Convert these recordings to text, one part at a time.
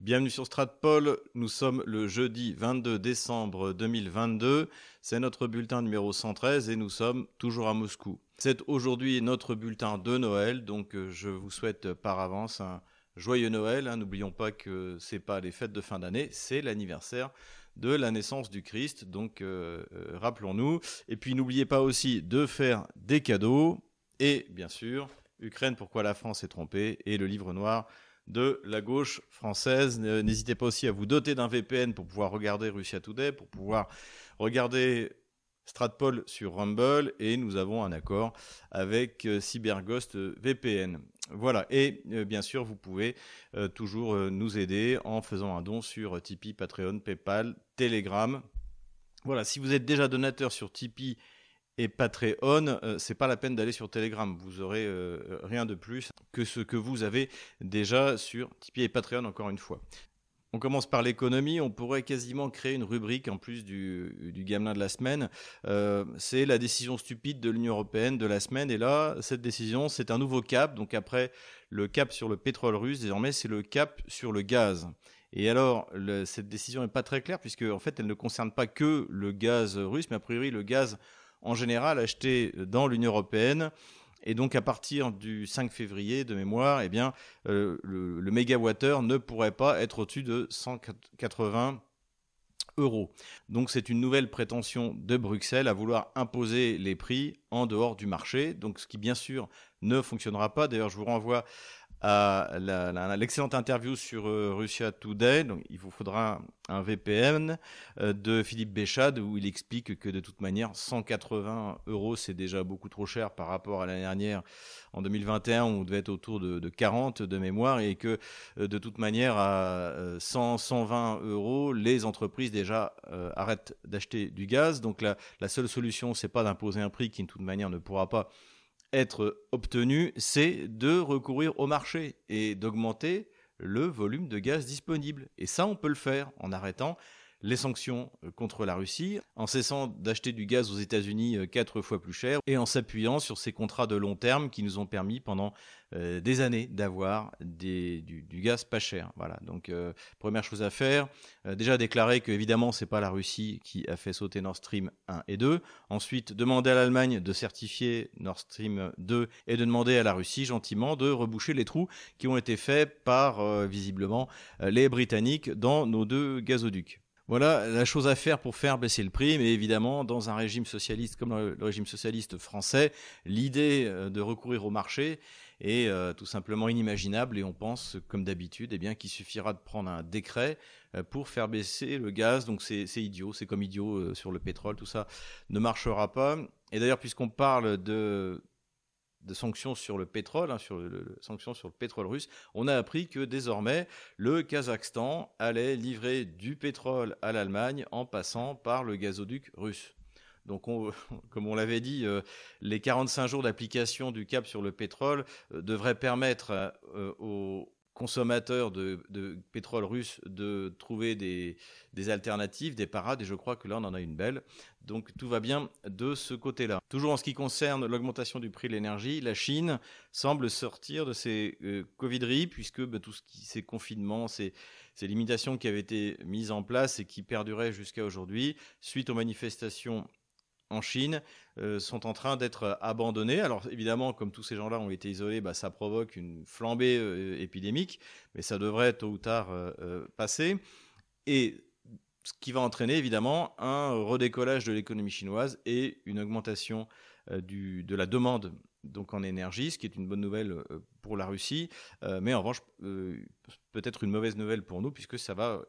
Bienvenue sur Stratpol, nous sommes le jeudi 22 décembre 2022, c'est notre bulletin numéro 113 et nous sommes toujours à Moscou. C'est aujourd'hui notre bulletin de Noël, donc euh, je vous souhaite par avance un joyeux Noël. Hein. N'oublions pas que c'est pas les fêtes de fin d'année, c'est l'anniversaire de la naissance du Christ, donc euh, euh, rappelons-nous. Et puis n'oubliez pas aussi de faire des cadeaux et bien sûr, Ukraine, pourquoi la France est trompée et le livre noir de la gauche française. N'hésitez pas aussi à vous doter d'un VPN pour pouvoir regarder Russia Today, pour pouvoir regarder Stratpol sur Rumble et nous avons un accord avec euh, CyberGhost VPN. Voilà, et euh, bien sûr, vous pouvez euh, toujours nous aider en faisant un don sur Tipeee, Patreon, PayPal, Telegram. Voilà, si vous êtes déjà donateur sur Tipeee et Patreon, euh, c'est pas la peine d'aller sur Telegram. Vous aurez euh, rien de plus que ce que vous avez déjà sur Tipeee et Patreon, encore une fois. On commence par l'économie. On pourrait quasiment créer une rubrique en plus du, du gamelin de la semaine. Euh, c'est la décision stupide de l'Union européenne de la semaine. Et là, cette décision, c'est un nouveau cap. Donc après le cap sur le pétrole russe, désormais, c'est le cap sur le gaz. Et alors, cette décision n'est pas très claire puisque en fait, elle ne concerne pas que le gaz russe, mais a priori le gaz en général achetés dans l'Union européenne. Et donc à partir du 5 février de mémoire, eh bien, euh, le, le mégawattheure ne pourrait pas être au-dessus de 180 euros. Donc c'est une nouvelle prétention de Bruxelles à vouloir imposer les prix en dehors du marché. Donc ce qui bien sûr ne fonctionnera pas. D'ailleurs je vous renvoie à l'excellente interview sur euh, Russia Today. Il vous faudra un, VPN euh, de Philippe Béchade où il explique que de toute manière, 180 euros, c'est déjà beaucoup trop cher par rapport à l'année dernière, en 2021, où on devait être autour de, 40 de mémoire, et que euh, de toute manière, à 100, 120 euros, les entreprises déjà arrêtent d'acheter du gaz. Donc la, la seule solution, c'est pas d'imposer un prix qui de toute manière ne pourra pas être obtenu, c'est de recourir au marché et d'augmenter le volume de gaz disponible. Et ça, on peut le faire en arrêtant les sanctions euh, contre la Russie, en cessant d'acheter du gaz aux États-Unis euh, quatre fois plus cher et en s'appuyant sur ces contrats de long terme qui nous ont permis pendant euh, des années d'avoir du, gaz pas cher. Voilà. Donc première chose à faire, déjà déclarer que évidemment c'est pas la Russie qui a fait sauter Nord Stream 1 et 2. Ensuite demander à l'Allemagne de certifier Nord Stream 2 et de demander à la Russie gentiment de reboucher les trous qui ont été faits par visiblement les Britanniques dans nos deux gazoducs. Voilà la chose à faire pour faire baisser le prix, mais évidemment, dans un régime socialiste comme le, régime socialiste français, l'idée euh, de recourir au marché est euh, tout simplement inimaginable et on pense, comme d'habitude, eh qu'il suffira de prendre un décret euh, pour faire baisser le gaz. Donc c'est idiot, c'est comme idiot sur le pétrole, tout ça ne marchera pas. Et d'ailleurs, puisqu'on parle de de sanctions sur le pétrole, hein, sur le, sanctions sur le pétrole russe, on a appris que désormais le Kazakhstan allait livrer du pétrole à l'Allemagne en passant par le gazoduc russe. Donc, comme on l'avait dit, euh, les 45 jours d'application du cap sur le pétrole euh, devraient permettre euh, aux consommateurs de, pétrole russe de trouver des, alternatives, des parades, et je crois que là on en a une belle. Donc tout va bien de ce côté-là. Toujours en ce qui concerne l'augmentation du prix de l'énergie, la Chine semble sortir de ses euh, covideries, puisque bah, qui ces confinements, ces limitations qui avaient été mises en place et qui perduraient jusqu'à aujourd'hui, suite aux manifestations en Chine euh, sont en train d'être abandonnés. Alors évidemment, comme tous ces gens-là ont été isolés, bah, ça provoque une flambée euh, épidémique, mais ça devrait tôt ou tard euh, passer. Et ce qui va entraîner évidemment un redécollage de l'économie chinoise et une augmentation de la demande donc en énergie, ce qui est une bonne nouvelle pour la Russie, mais en revanche peut-être une mauvaise nouvelle pour nous puisque ça va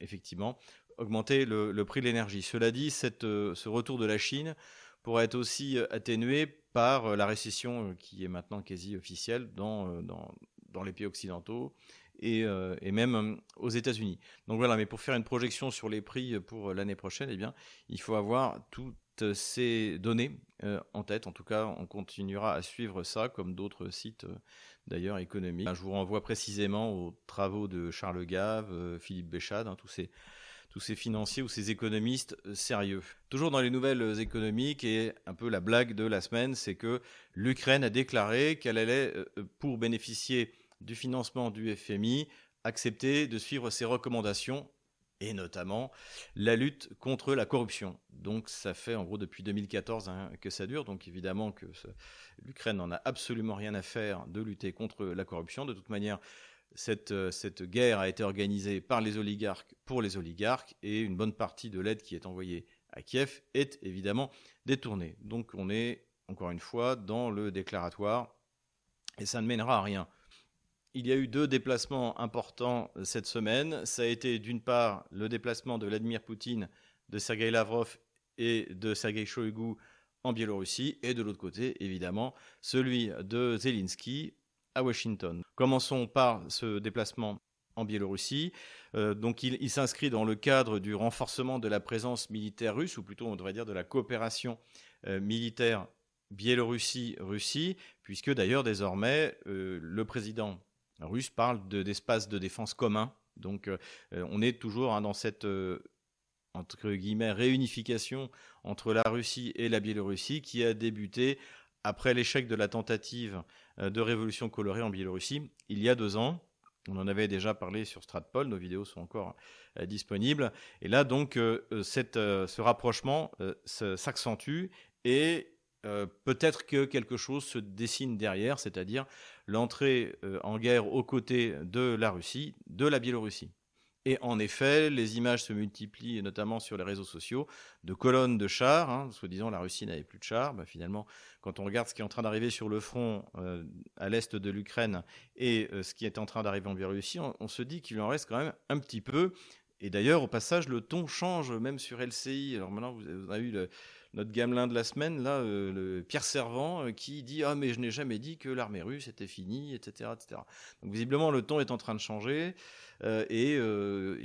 effectivement augmenter le, prix de l'énergie. Cela dit, euh, ce retour de la Chine pourrait être aussi euh, atténué par euh, la récession qui est maintenant quasi officielle dans, dans, dans les pays occidentaux et, et même aux États-Unis. Donc voilà, mais pour faire une projection sur les prix pour l'année prochaine, eh bien, il faut avoir toutes ces données en tête. En tout cas, on continuera à suivre ça, comme d'autres sites d'ailleurs économiques. Je vous renvoie précisément aux travaux de Charles Gave, Philippe Béchade, hein, tous ces tous ces financiers ou ces économistes euh, sérieux. Toujours dans les nouvelles euh, économiques et un peu la blague de la semaine, c'est que l'Ukraine a déclaré qu'elle allait, euh, pour bénéficier du financement du FMI, accepté de suivre ses recommandations et notamment la lutte contre la corruption. Donc ça fait en gros depuis 2014 hein, que ça dure, donc évidemment que l'Ukraine n'en a absolument rien à faire de lutter contre la corruption. De toute manière, cette, euh, cette guerre a été organisée par les oligarques pour les oligarques et une bonne partie de l'aide qui est envoyée à Kiev est évidemment détournée. Donc on est encore une fois dans le déclaratoire et ça ne mènera à rien. Il y a eu deux déplacements importants cette semaine. Ça a été d'une part le déplacement de Vladimir Poutine, de Sergei Lavrov et de Sergei Shoigu en Biélorussie, et de l'autre côté, évidemment, celui de Zelensky à Washington. Commençons par ce déplacement en Biélorussie. Euh, donc il, s'inscrit dans le cadre du renforcement de la présence militaire russe, ou plutôt on devrait dire de la coopération euh, militaire Biélorussie-Russie, puisque d'ailleurs désormais euh, le président russe parle d'espace de, défense commun. Donc on est toujours hein, dans cette entre guillemets réunification entre la Russie et la Biélorussie qui a débuté après l'échec de la tentative de révolution colorée en Biélorussie il y a deux ans. On en avait déjà parlé sur Stratpol, nos vidéos sont encore disponibles. Et là, donc, ce rapprochement s'accentue et peut-être que quelque chose se dessine derrière, c'est-à-dire l'entrée euh, en guerre aux côtés de la Russie, de la Biélorussie. Et en effet, les images se multiplient, notamment sur les réseaux sociaux, de colonnes de chars. Hein, soi-disant, la Russie n'avait plus de chars. Bah, finalement, quand on regarde ce qui est en train d'arriver sur le front euh, à l'est de l'Ukraine et euh, ce qui est en train d'arriver en Biélorussie, on, se dit qu'il en reste quand même un petit peu. Et d'ailleurs, au passage, le ton change même sur LCI. Alors maintenant, vous avez eu le, notre gamelin de la semaine, là, euh, le Pierre Servant, euh, qui dit Ah, mais je n'ai jamais dit que l'armée russe était finie, etc., etc. Donc, visiblement, le ton est en train de changer. Euh, et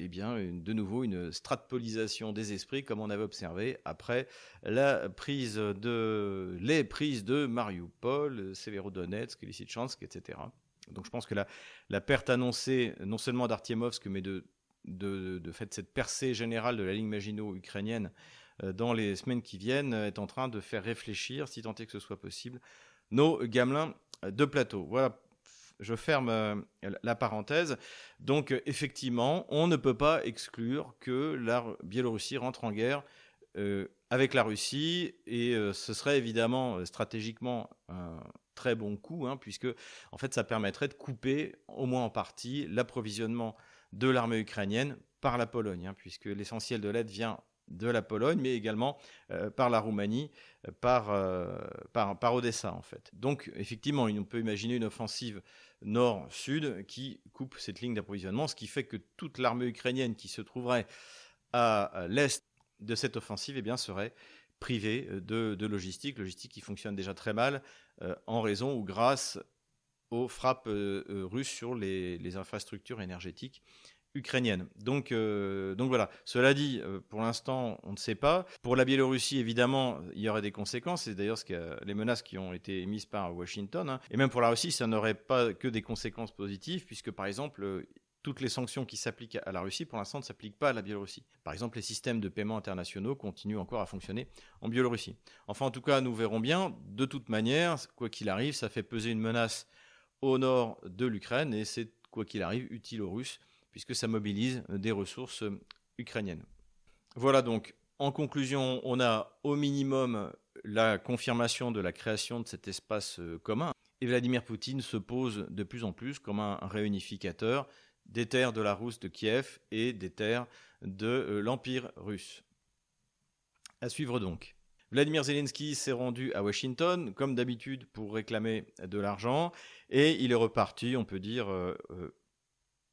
eh bien, de nouveau, une stratpolisation des esprits, comme on avait observé après la prise de, les prises de Mariupol, Severodonetsk, Lysychansk, etc. Donc, je pense que la, la perte annoncée, non seulement d'Artiemovsk, mais de, de, de, fait cette percée générale de la ligne Maginot ukrainienne dans les semaines qui viennent, euh, est en train de faire réfléchir, si tant est que ce soit possible, nos gamelins de plateau. Voilà, je ferme la parenthèse. Donc, effectivement, on ne peut pas exclure que la Biélorussie rentre en guerre euh, avec la Russie, et ce serait évidemment stratégiquement un très bon coup, hein, puisque en fait, ça permettrait de couper, au moins en partie, l'approvisionnement de l'armée ukrainienne par la Pologne, hein, puisque l'essentiel de l'aide vient de la Pologne, mais également euh, par la Roumanie, euh, euh, par, Odessa en fait. Donc effectivement, on peut imaginer une offensive nord-sud qui coupe cette ligne d'approvisionnement, ce qui fait que toute l'armée ukrainienne qui se trouverait à l'est de cette offensive eh bien, serait privée de, logistique, logistique qui fonctionne déjà très mal en raison ou grâce aux frappes russes sur les infrastructures énergétiques ukrainienne. Donc, euh, donc voilà. Cela dit, euh, pour l'instant, on ne sait pas. Pour la Biélorussie, évidemment, il y aurait des conséquences. C'est d'ailleurs ce les menaces qui ont été émises par Washington. Hein. Et même pour la Russie, ça n'aurait pas que des conséquences positives, puisque par exemple, euh, toutes les sanctions qui s'appliquent à la Russie, pour l'instant, ne s'appliquent pas à la Biélorussie. Par exemple, les systèmes de paiement internationaux continuent encore à fonctionner en Biélorussie. Enfin, en tout cas, nous verrons bien. De toute manière, quoi qu'il arrive, ça fait peser une menace au nord de l'Ukraine et c'est, quoi qu'il arrive, utile aux Russes puisque ça mobilise des ressources ukrainiennes. Voilà donc, en conclusion, on a au minimum la confirmation de la création de cet espace euh, commun. Et Vladimir Poutine se pose de plus en plus comme un réunificateur des terres de la Rousse de Kiev et des terres de euh, l'Empire russe. À suivre donc. Vladimir Zelensky s'est rendu à Washington, comme d'habitude, pour réclamer de l'argent, et il est reparti, on peut dire, euh,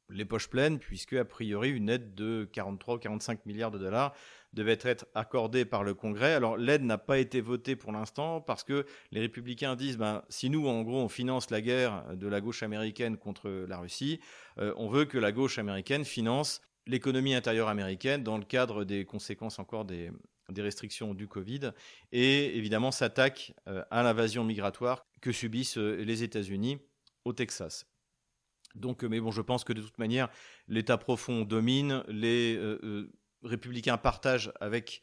les poches pleines, puisque a priori une aide de 43 ou 45 milliards de dollars devait être accordée par le Congrès. Alors l'aide n'a pas été votée pour l'instant parce que les républicains disent ben, si nous en gros on finance la guerre de la gauche américaine contre la Russie, euh, on veut que la gauche américaine finance l'économie intérieure américaine dans le cadre des conséquences encore des, restrictions du Covid et évidemment s'attaque euh, à l'invasion migratoire que subissent euh, les États-Unis au Texas. Donc, euh, mais bon, je pense que de toute manière, l'État profond domine, les euh, euh, républicains partagent avec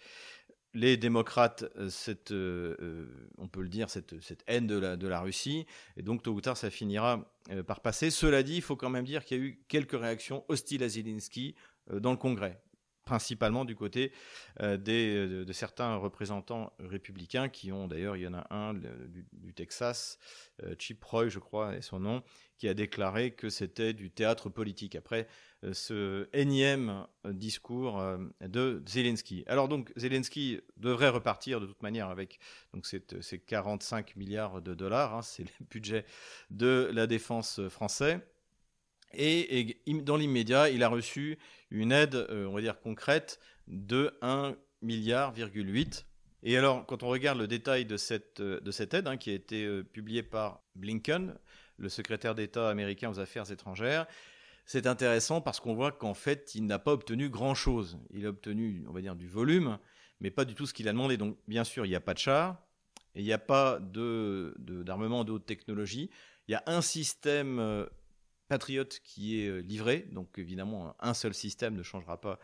les démocrates, cette, on peut le dire, cette, haine de la, de la, Russie, et donc tôt ou tard ça finira par passer. Cela dit, il faut quand même dire qu'il y a eu quelques réactions hostiles à Zelensky dans le Congrès principalement du côté euh, des, de, certains représentants républicains qui ont, d'ailleurs, il y en a un du, Texas, euh, Chip Roy, je crois, est son nom, qui a déclaré que c'était du théâtre politique. Après euh, ce énième discours de Zelensky. Alors donc, Zelensky devrait repartir de toute manière avec donc ces 45 milliards de dollars, hein, c'est le budget de la défense française. Et, dans l'immédiat, il a reçu une aide, euh, on va dire concrète, de 1 milliard, Et alors, quand on regarde le détail de cette, euh, de cette aide, hein, qui a été euh, publiée par Blinken, le secrétaire d'État américain aux Affaires étrangères, c'est intéressant parce qu'on voit qu'en fait, il n'a pas obtenu grand-chose. Il a obtenu, on va dire, du volume, mais pas du tout ce qu'il a demandé. Donc, bien sûr, il n'y a pas de chars, et il n'y a pas d'armement de, de, haute technologie. Il y a un système patriote qui est euh, livré. Donc évidemment, un seul système ne changera pas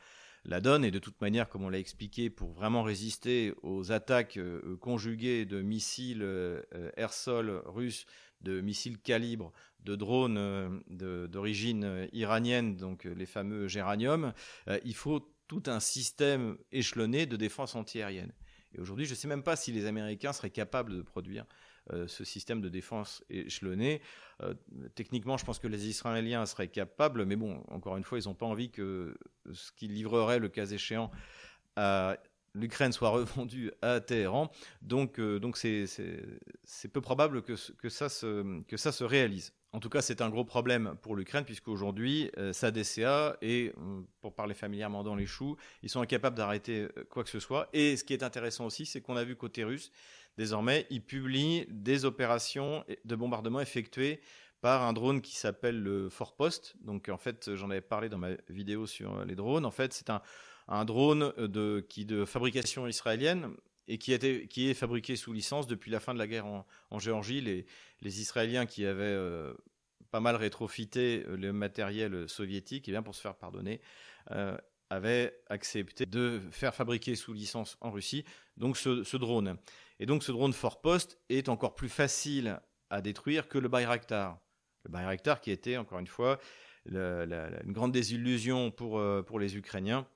la donne. Et de toute manière, comme on l'a expliqué, pour vraiment résister aux attaques euh, conjuguées de missiles euh, air-sol russes, de missiles calibre, de drones d'origine iranienne, donc les fameux géranium, il faut tout un système échelonné de défense antiaérienne. Et aujourd'hui, je ne sais même pas si les Américains seraient capables de produire ce système de défense échelonné. Euh, techniquement, je pense que les Israéliens seraient capables, mais bon, encore une fois, ils n'ont pas envie que ce qu'ils livreraient, le cas échéant, à l'Ukraine soit revendu à Téhéran. Donc, euh, donc c'est, peu probable que, que, ça se, que ça se réalise. En tout cas, c'est un gros problème pour l'Ukraine, puisqu'aujourd'hui, sa DCA, et pour parler familièrement dans les choux, ils sont incapables d'arrêter quoi que ce soit. Et ce qui est intéressant aussi, c'est qu'on a vu côté russe, désormais, il publie des opérations de bombardement effectuées par un drone qui s'appelle le Fort Post. Donc en fait, j'en avais parlé dans ma vidéo sur les drones. En fait, c'est un, drone de, qui, de fabrication israélienne et qui, est fabriqué sous licence depuis la fin de la guerre en, Géorgie. Les, les, Israéliens qui avaient euh, pas mal rétrofité euh, le matériel soviétique, et eh bien pour se faire pardonner, euh, avaient accepté de faire fabriquer sous licence en Russie donc ce drone. Et donc ce drone Fort Post est encore plus facile à détruire que le Bayraktar. Le Bayraktar qui était, encore une fois, une grande désillusion pour, euh, pour les Ukrainiens,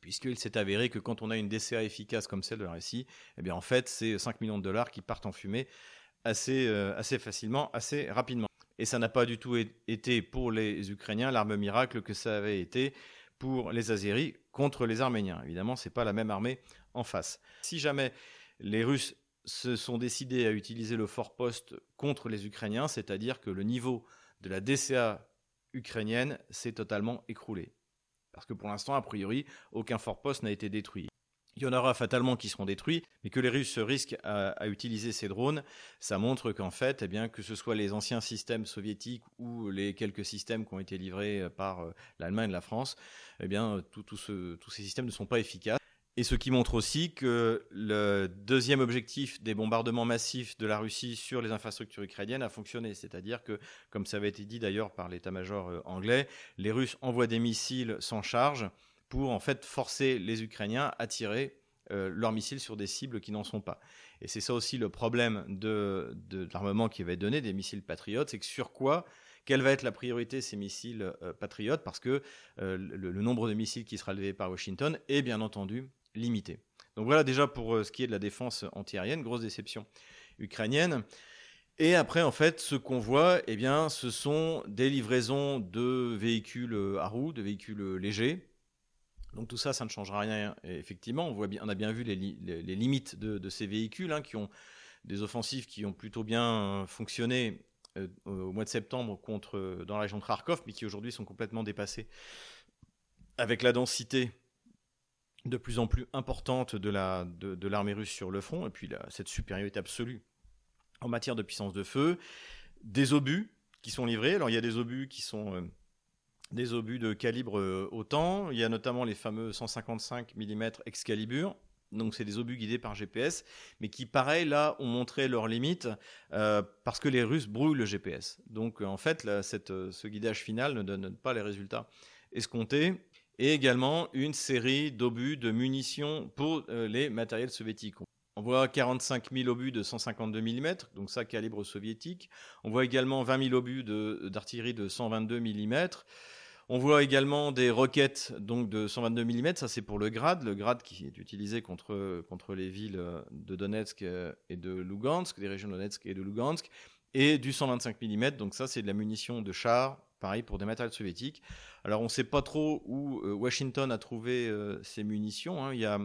puisqu'il s'est avéré que quand on a une DCA efficace comme celle de la Russie, eh bien en fait, c'est 5 millions de dollars qui partent en fumée assez, euh, assez facilement, assez rapidement. Et ça n'a pas du tout été pour les Ukrainiens l'arme miracle que ça avait été pour les Azéris contre les Arméniens. Évidemment, ce n'est pas la même armée en face. Si jamais les Russes se sont décidés à utiliser le fort poste contre les Ukrainiens, c'est-à-dire que le niveau de la DCA ukrainienne s'est totalement écroulé. Parce que pour l'instant, a priori, aucun fort poste n'a été détruit. Il y en aura fatalement qui seront détruits, mais que les Russes se risquent à, utiliser ces drones, ça montre qu'en fait, eh que ce soit les anciens systèmes soviétiques ou les quelques systèmes qui ont été livrés par euh, l'Allemagne et la France, eh bien, tous ces systèmes ne sont pas efficaces. Et ce qui montre aussi que le deuxième objectif des bombardements massifs de la Russie sur les infrastructures ukrainiennes a fonctionné. C'est-à-dire que, comme ça avait été dit d'ailleurs par l'état-major euh, anglais, les Russes envoient des missiles sans charge pour en fait forcer les Ukrainiens à tirer euh, leurs missiles sur des cibles qui n'en sont pas. Et c'est ça aussi le problème de, l'armement qui va être donné, des missiles patriotes, c'est que sur quoi quelle va être la priorité ces missiles euh, patriotes? Parce que le, le, nombre de missiles qui sera levé par Washington est bien entendu limité. Donc voilà déjà pour euh, ce qui est de la défense antiaérienne, grosse déception ukrainienne. Et après, en fait, ce qu'on voit, eh bien, ce sont des livraisons de véhicules à roues, de véhicules légers. Donc tout ça, ça ne changera rien. effectivement, on, voit bien, on a bien vu les, limites de, ces véhicules, hein, qui ont des offensives qui ont plutôt bien fonctionné euh, au mois de septembre contre, dans la région de Kharkov, mais qui aujourd'hui sont complètement dépassées avec la densité de plus en plus importante de l'armée de, russe sur le front, et puis cette supériorité absolue en matière de puissance de feu, des obus qui sont livrés. Alors il y a des obus qui sont euh, des obus de calibre euh, autant, il y a notamment les fameux 155 mm Excalibur, donc c'est des obus guidés par GPS, mais qui, pareil, là, ont montré leurs limites euh, parce que les Russes brûlent le GPS. Donc en fait, cette, ce guidage final ne donne pas les résultats escomptés. Et également une série d'obus de munitions pour les matériels soviétiques. On voit 45 000 obus de 152 mm, donc ça calibre soviétique. On voit également 20 000 obus d'artillerie de, 122 mm. On voit également des roquettes donc de 122 mm, ça c'est pour le Grad, le Grad qui est utilisé contre, contre les villes de Donetsk et de Lugansk, les régions de Donetsk et de Lugansk, et du 125 mm, donc ça c'est de la munition de char, pareil pour des matériels soviétiques. Alors on ne sait pas trop où euh, Washington a trouvé euh, ces munitions, hein. il, y a,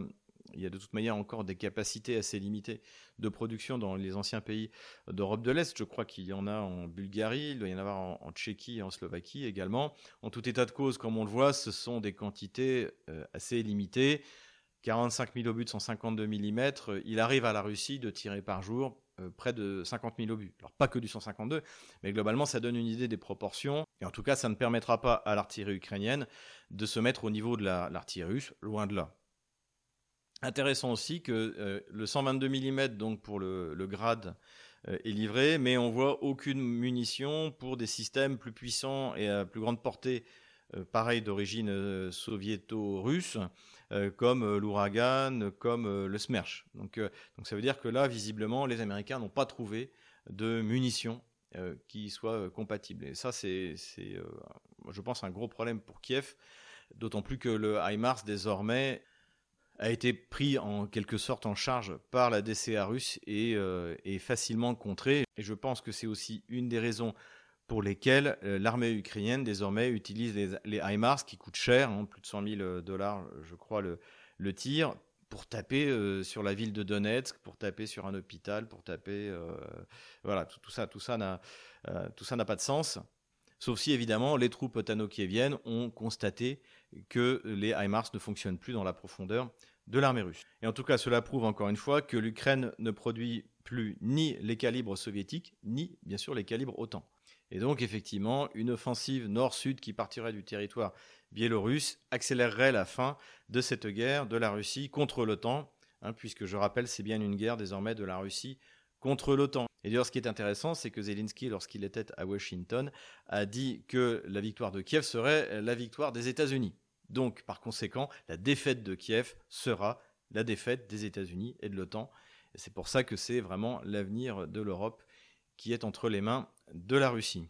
il y a de toute manière encore des capacités assez limitées de production dans les anciens pays d'Europe de l'Est. Je crois qu'il y en a en Bulgarie, il doit y en avoir en, Tchéquie et en Slovaquie également. En tout état de cause, comme on le voit, ce sont des quantités euh, assez limitées. 45 000 obus de 152 mm, il arrive à la Russie de tirer par jour euh, près de 50 000 obus. Alors pas que du 152, mais globalement ça donne une idée des proportions. Et en tout cas, ça ne permettra pas à l'artillerie ukrainienne de se mettre au niveau de l'artillerie russe, loin de là. Intéressant aussi que euh, le 122 mm donc pour le, grade euh, est livré, mais on voit aucune munition pour des systèmes plus puissants et à plus grande portée, pareil d'origine soviéto-russe, comme euh, l'ouragan, comme euh, le Smerch. Donc, donc ça veut dire que là, visiblement, les Américains n'ont pas trouvé de munitions qui soient compatibles. Et ça, c'est, je pense, un gros problème pour Kiev, d'autant plus que le HIMARS, désormais, a été pris en quelque sorte en charge par la DCA russe et est facilement contré. Et je pense que c'est aussi une des raisons pour lesquels euh, l'armée ukrainienne désormais utilise les, les HIMARS qui coûtent cher, hein, plus de 100 000 euh, dollars, je crois, le, tir, pour taper euh, sur la ville de Donetsk, pour taper sur un hôpital, pour taper, voilà, tout, ça, tout ça n'a pas de sens. Sauf si évidemment les troupes otano-kieviennes ont constaté que les HIMARS ne fonctionnent plus dans la profondeur de l'armée russe. Et en tout cas, cela prouve encore une fois que l'Ukraine ne produit plus ni les calibres soviétiques, ni bien sûr les calibres OTAN. Et donc, effectivement, une offensive nord-sud qui partirait du territoire biélorusse accélérerait la fin de cette guerre de la Russie contre l'OTAN, hein, puisque je rappelle, c'est bien une guerre désormais de la Russie contre l'OTAN. Et d'ailleurs, ce qui est intéressant, c'est que Zelensky, lorsqu'il était à Washington, a dit que la victoire de Kiev serait la victoire des États-Unis. Donc, par conséquent, la défaite de Kiev sera la défaite des États-Unis et de l'OTAN. C'est pour ça que c'est vraiment l'avenir de l'Europe qui est entre les mains de la Russie.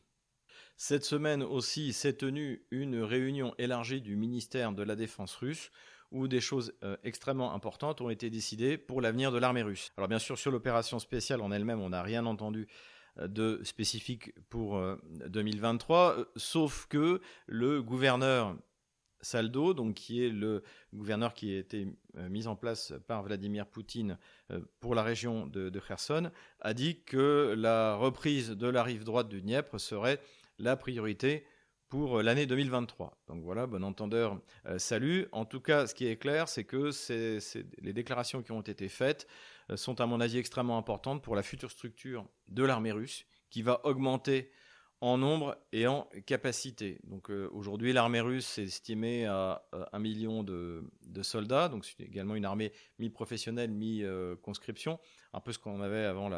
Cette semaine aussi s'est tenue une réunion élargie du ministère de la Défense russe où des choses euh, extrêmement importantes ont été décidées pour l'avenir de l'armée russe. Alors bien sûr, sur l'opération spéciale en elle-même, on n'a rien entendu euh, de spécifique pour 2023, euh, sauf que le gouverneur Saldo, donc qui est le gouverneur qui a été euh, mis en place par Vladimir Poutine euh, pour la région de, Kherson, a dit que la reprise de la rive droite du Dniepr serait la priorité pour l'année 2023. Donc voilà, bon entendeur, euh, salut. En tout cas, ce qui est clair, c'est que les déclarations qui ont été faites sont à mon avis extrêmement importantes pour la future structure de l'armée russe, qui va augmenter en nombre et en capacité. Donc euh, aujourd'hui, l'armée russe est estimée à, un million de, soldats, donc c'est également une armée mi-professionnelle, mi-conscription, un peu ce qu'on avait avant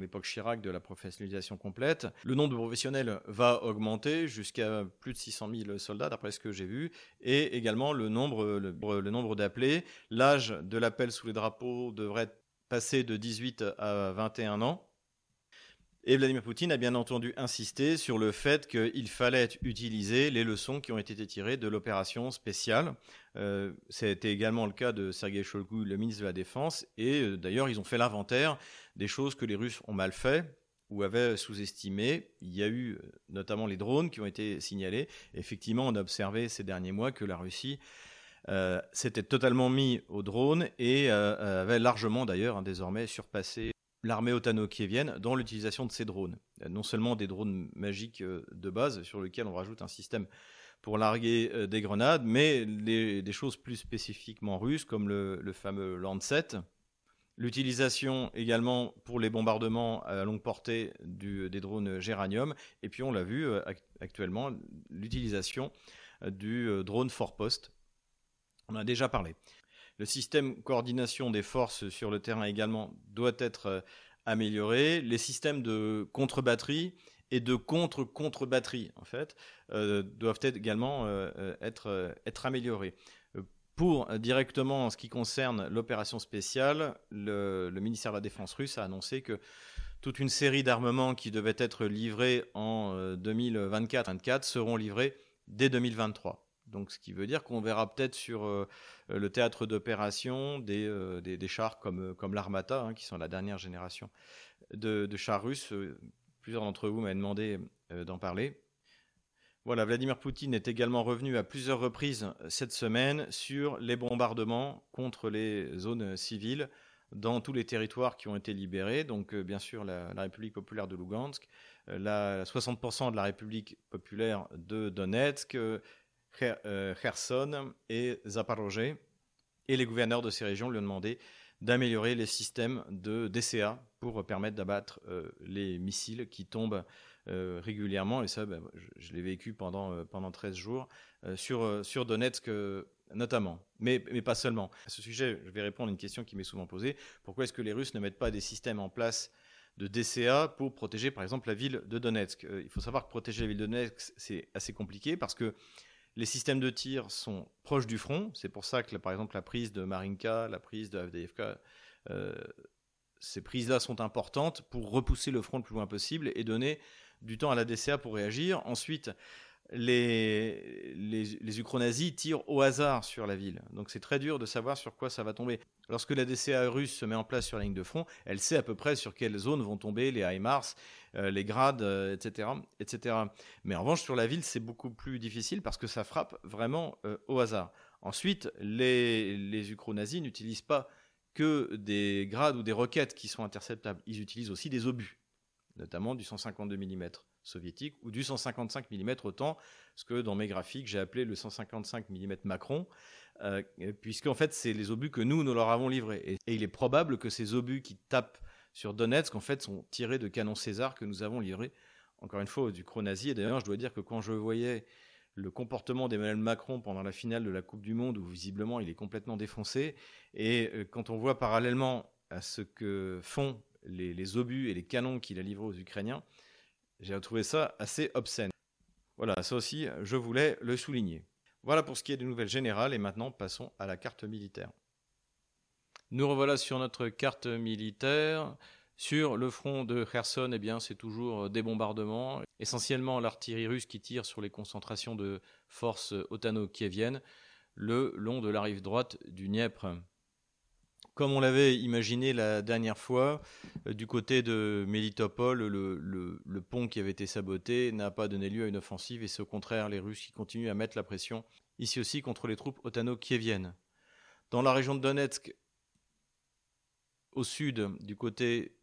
l'époque Chirac de la professionnalisation complète. Le nombre de professionnels va augmenter jusqu'à plus de 600 000 soldats, d'après ce que j'ai vu, et également le nombre, le nombre d'appelés. L'âge de l'appel sous les drapeaux devrait passer de 18 à 21 ans. Et Vladimir Poutine a bien entendu insisté sur le fait qu'il fallait utiliser les leçons qui ont été tirées de l'opération spéciale. Euh, C'était également le cas de Sergei Shoigu, le ministre de la Défense. Et euh, d'ailleurs, ils ont fait l'inventaire des choses que les Russes ont mal fait ou avaient sous-estimé. Il y a eu euh, notamment les drones qui ont été signalés. effectivement, on a observé ces derniers mois que la Russie s'était totalement mis aux drones et avait largement d'ailleurs hein, désormais surpassé l'armée otano-kievienne dans l'utilisation de ces drones. Non seulement des drones magiques euh, de base sur lesquels on rajoute un système pour larguer euh, des grenades, mais des choses plus spécifiquement russes comme le, fameux Lancet. L'utilisation également pour les bombardements à longue portée des drones Géranium. Et puis on l'a vu euh, actuellement, l'utilisation du drone Four-Post. On en a déjà parlé. Le système coordination des forces sur le terrain également doit être euh, amélioré. Les systèmes de contre-batterie et de contre-contre-batterie, en fait, doivent être également être, être améliorées. Pour directement en ce qui concerne l'opération spéciale, le, le, ministère de la Défense russe a annoncé que toute une série d'armements qui devaient être livrés en 2024-2024 seront livrés dès 2023. Donc, ce qui veut dire qu'on verra peut-être sur euh, le théâtre d'opération des, euh, chars comme, euh, comme l'Armata, hein, qui sont la dernière génération de, chars russes. Plusieurs d'entre vous m'avaient demandé d'en parler. Voilà, Vladimir Poutine est également revenu à plusieurs reprises cette semaine sur les bombardements contre les zones civiles dans tous les territoires qui ont été libérés. Donc, bien sûr, la, République populaire de Lugansk, la 60% de la République populaire de Donetsk, Kherson et Zaporozhye. Et les gouverneurs de ces régions lui ont demandé d'améliorer les systèmes de DCA pour permettre d'abattre euh, les missiles qui tombent euh, régulièrement. Et ça, ben, je, l'ai vécu pendant, pendant 13 jours sur, sur Donetsk notamment, mais, mais pas seulement. À ce sujet, je vais répondre à une question qui m'est souvent posée. Pourquoi est-ce que les Russes ne mettent pas des systèmes en place de DCA pour protéger par exemple la ville de Donetsk? Il faut savoir que protéger la ville de Donetsk, c'est assez compliqué parce que les systèmes de tir sont proches du front. C'est pour ça que, par exemple, la prise de Marinka, la prise de Avdeyevka, euh, ces prises-là sont importantes pour repousser le front le plus loin possible et donner du temps à la DCA pour réagir. Ensuite, les, les, tirent au hasard sur la ville. Donc c'est très dur de savoir sur quoi ça va tomber. Lorsque la DCA russe se met en place sur la ligne de front, elle sait à peu près sur quelles zones vont tomber les HIMARS, les grades, etc., euh, etc. Mais en revanche, sur la ville, c'est beaucoup plus difficile parce que ça frappe vraiment euh, au hasard. Ensuite, les, les n'utilisent pas que des grades ou des roquettes qui sont interceptables. Ils utilisent aussi des obus, notamment du 152 mm soviétique ou du 155 mm autant, ce que dans mes graphiques j'ai appelé le 155 mm Macron, euh, puisqu'en fait c'est les obus que nous, nous leur avons livrés. Et, il est probable que ces obus qui tapent sur Donetsk, en fait, sont tirés de canons César que nous avons livrés, encore une fois, du nazi. Et d'ailleurs, je dois dire que quand je voyais le comportement d'Emmanuel Macron pendant la finale de la Coupe du Monde, où visiblement il est complètement défoncé, et euh, quand on voit parallèlement à ce que font les, obus et les canons qu'il a livrés aux Ukrainiens, j'ai trouvé ça assez obscène. Voilà, ça aussi, je voulais le souligner. Voilà pour ce qui est des nouvelles générales, et maintenant passons à la carte militaire. Nous revoilà sur notre carte militaire. Sur le front de Kherson, eh bien, c'est toujours des bombardements, essentiellement l'artillerie russe qui tire sur les concentrations de forces otano-kieviennes le long de la rive droite du Dniepr. Comme on l'avait imaginé la dernière fois, euh, du côté de Melitopol, le, le, pont qui avait été saboté n'a pas donné lieu à une offensive et c'est au contraire les Russes qui continuent à mettre la pression, ici aussi contre les troupes otano-kieviennes. Dans la région de Donetsk, au sud, du côté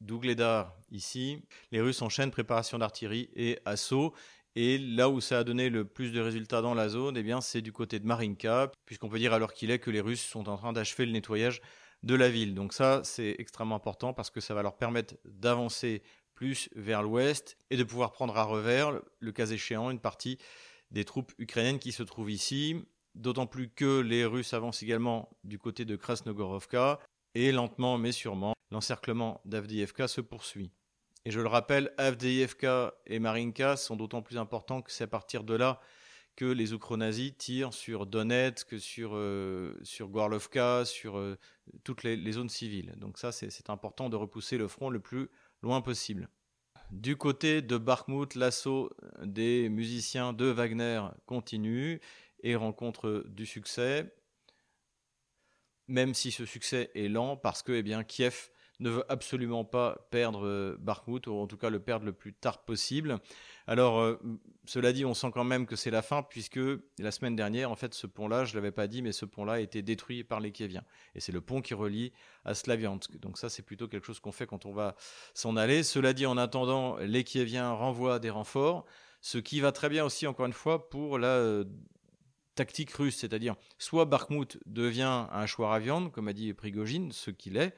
d'Ougledar, ici, les Russes enchaînent préparation d'artillerie et assaut. Et là où ça a donné le plus de résultats dans la zone, eh bien, c'est du côté de Marinka, puisqu'on peut dire alors qu'il est que les Russes sont en train d'achever le nettoyage de la ville. Donc ça, c'est extrêmement important parce que ça va leur permettre d'avancer plus vers l'ouest et de pouvoir prendre à revers, le cas échéant, une partie des troupes ukrainiennes qui se trouvent ici. D'autant plus que les Russes avancent également du côté de Krasnogorovka et lentement mais sûrement, l'encerclement d'Avdiivka se poursuit. Et je le rappelle, Avdiivka et Marinka sont d'autant plus importants que c'est à partir de là que les Ukro-nazis tirent sur Donetsk, sur, euh, sur sur euh, toutes les, les, zones civiles. Donc ça, c'est important de repousser le front le plus loin possible. Du côté de Bakhmut, l'assaut des musiciens de Wagner continue et rencontre du succès même si ce succès est lent, parce que eh bien, Kiev ne veut absolument pas perdre euh, Bakhmut, ou en tout cas le perdre le plus tard possible. Alors, euh, cela dit, on sent quand même que c'est la fin, puisque la semaine dernière, en fait, ce pont-là, je ne l'avais pas dit, mais ce pont-là a été détruit par les Kieviens. Et c'est le pont qui relie à Slaviansk. Donc ça, c'est plutôt quelque chose qu'on fait quand on va s'en aller. Cela dit, en attendant, les Kieviens renvoient des renforts, ce qui va très bien aussi, encore une fois, pour la euh, tactique russe, c'est-à-dire soit Bakhmut devient un choix à viande, comme a dit Prigogine, ce qu'il est,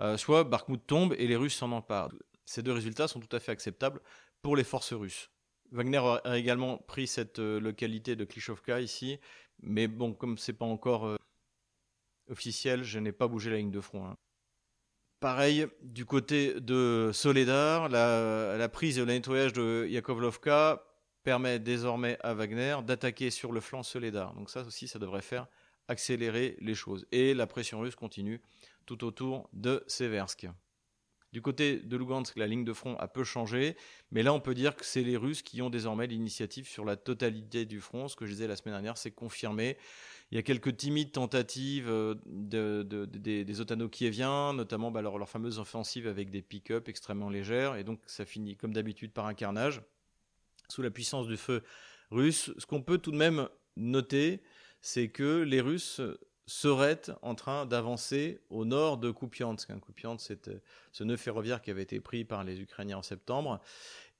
euh, soit Bakhmut tombe et les Russes s'en emparent. Ces deux résultats sont tout à fait acceptables pour les forces russes. Wagner a également pris cette euh, localité de Klishovka ici, mais bon, comme c'est pas encore euh, officiel, je n'ai pas bougé la ligne de front. Hein. Pareil, du côté de Soledar, la, prise et le nettoyage de Yakovlovka permet désormais à Wagner d'attaquer sur le flanc Soledar. Donc ça aussi, ça devrait faire accélérer les choses. Et la pression russe continue tout autour de Seversk. Du côté de Lugansk, la ligne de front a peu changé, mais là on peut dire que c'est les Russes qui ont désormais l'initiative sur la totalité du front. Ce que je disais la semaine dernière, c'est confirmé. Il y a quelques timides tentatives euh, de, des, des otano-kieviens, notamment bah, leur, leur, fameuse offensive avec des pick-up extrêmement légères, et donc ça finit comme d'habitude par un carnage sous la puissance du feu russe. Ce qu'on peut tout de même noter, c'est que les Russes seraient en train d'avancer au nord de Kupiansk. Kupiansk, c'est euh, ce nœud ferroviaire qui avait été pris par les Ukrainiens en septembre.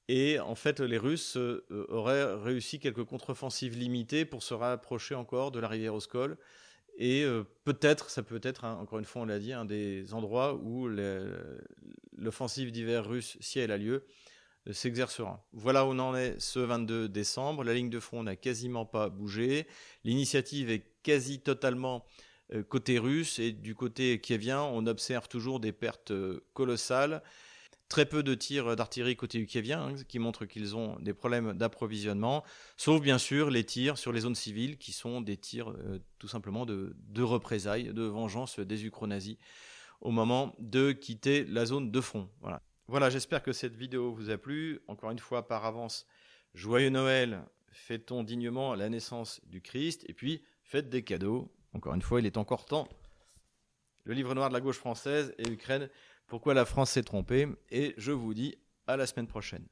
Et en fait, les Russes euh, auraient réussi quelques contre-offensives limitées pour se rapprocher encore de la rivière Oskol. Et euh, peut-être, ça peut être, hein, encore une fois, on l'a dit, un des endroits où l'offensive d'hiver russe, si elle a lieu, s'exercera. Voilà où on en est ce 22 décembre. La ligne de front n'a quasiment pas bougé. L'initiative est quasi totalement euh, côté russe et du côté kievien, on observe toujours des pertes euh, colossales. Très peu de tirs d'artillerie côté ukievien, hein, qui montrent qu'ils ont des problèmes d'approvisionnement, sauf bien sûr les tirs sur les zones civiles, qui sont des tirs euh, tout simplement de, représailles, de vengeance des ukro-nazis au moment de quitter la zone de front. Voilà. Voilà, j'espère que cette vidéo vous a plu. Encore une fois, par avance, joyeux Noël, fêtons dignement la naissance du Christ, et puis faites des cadeaux. Encore une fois, il est encore temps. Le livre noir de la gauche française et Ukraine, pourquoi la France s'est trompée, et je vous dis à la semaine prochaine.